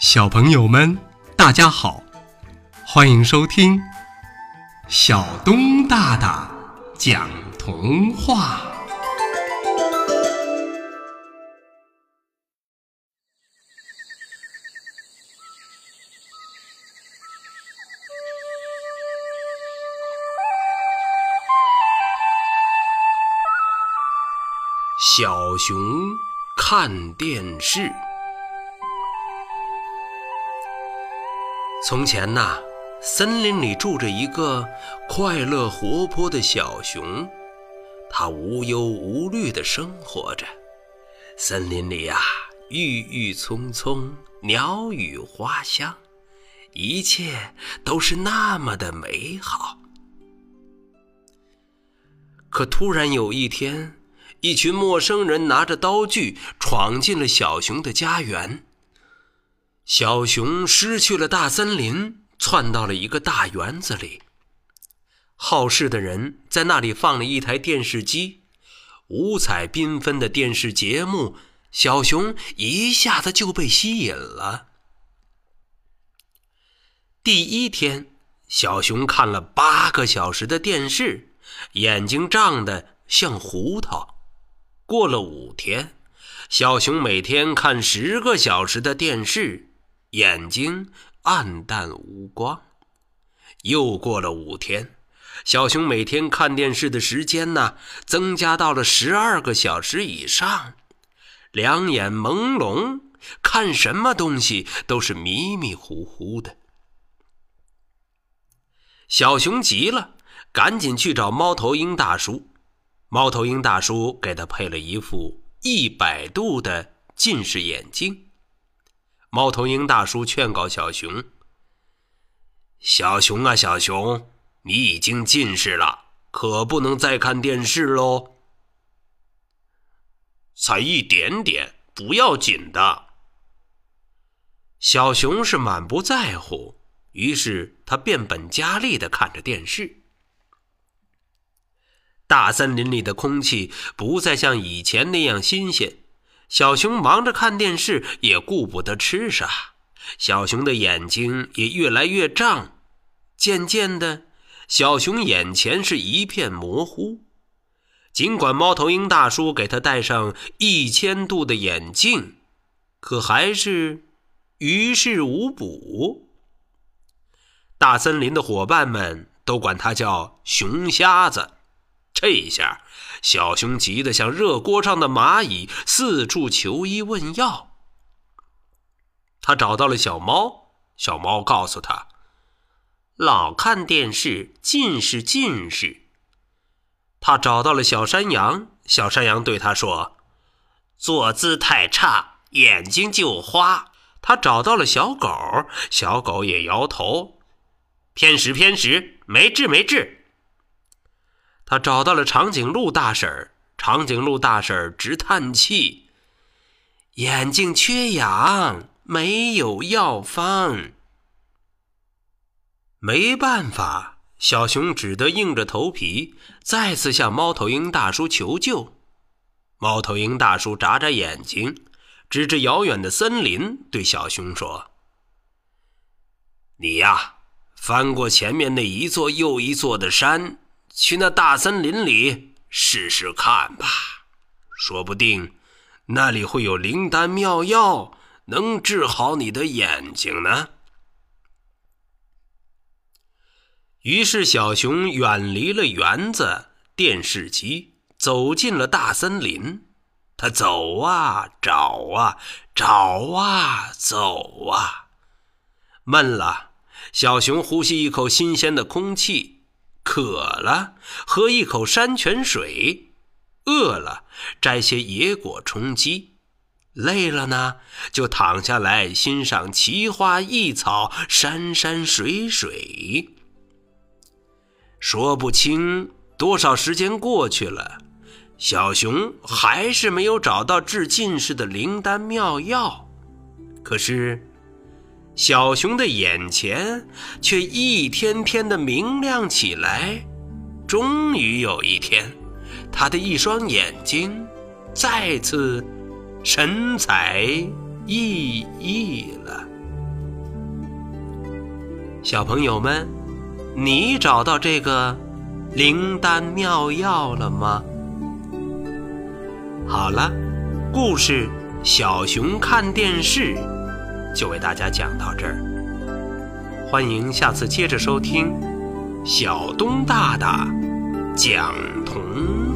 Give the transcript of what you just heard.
小朋友们，大家好，欢迎收听小东大大讲童话。小熊看电视。从前呐，森林里住着一个快乐活泼的小熊，它无忧无虑地生活着。森林里呀，郁郁葱葱，鸟语花香，一切都是那么的美好。可突然有一天，一群陌生人拿着刀具闯进了小熊的家园。小熊失去了大森林，窜到了一个大园子里。好事的人在那里放了一台电视机，五彩缤纷的电视节目，小熊一下子就被吸引了。第一天，小熊看了八个小时的电视，眼睛胀得像胡桃。过了五天，小熊每天看十个小时的电视。眼睛暗淡无光。又过了五天，小熊每天看电视的时间呢，增加到了十二个小时以上，两眼朦胧，看什么东西都是迷迷糊糊的。小熊急了，赶紧去找猫头鹰大叔。猫头鹰大叔给他配了一副一百度的近视眼镜。猫头鹰大叔劝告小熊：“小熊啊，小熊，你已经近视了，可不能再看电视喽。才一点点，不要紧的。”小熊是满不在乎，于是他变本加厉的看着电视。大森林里的空气不再像以前那样新鲜。小熊忙着看电视，也顾不得吃啥。小熊的眼睛也越来越胀，渐渐的，小熊眼前是一片模糊。尽管猫头鹰大叔给他戴上一千度的眼镜，可还是于事无补。大森林的伙伴们都管他叫熊瞎子。这一下，小熊急得像热锅上的蚂蚁，四处求医问药。他找到了小猫，小猫告诉他：“老看电视，近视，近视。”他找到了小山羊，小山羊对他说：“坐姿太差，眼睛就花。”他找到了小狗，小狗也摇头：“偏食，偏食，没治，没治。”他找到了长颈鹿大婶儿，长颈鹿大婶儿直叹气：“眼睛缺氧，没有药方。”没办法，小熊只得硬着头皮再次向猫头鹰大叔求救。猫头鹰大叔眨眨眼睛，指着遥远的森林，对小熊说：“你呀，翻过前面那一座又一座的山。”去那大森林里试试看吧，说不定那里会有灵丹妙药，能治好你的眼睛呢。于是，小熊远离了园子、电视机，走进了大森林。他走啊，找啊，找啊，走啊，闷了。小熊呼吸一口新鲜的空气。渴了，喝一口山泉水；饿了，摘些野果充饥；累了呢，就躺下来欣赏奇花异草、山山水水。说不清多少时间过去了，小熊还是没有找到治近视的灵丹妙药。可是。小熊的眼前却一天天的明亮起来，终于有一天，他的一双眼睛再次神采奕奕了。小朋友们，你找到这个灵丹妙药了吗？好了，故事《小熊看电视》就为大家讲到这儿。欢迎下次接着收听小东大大讲童。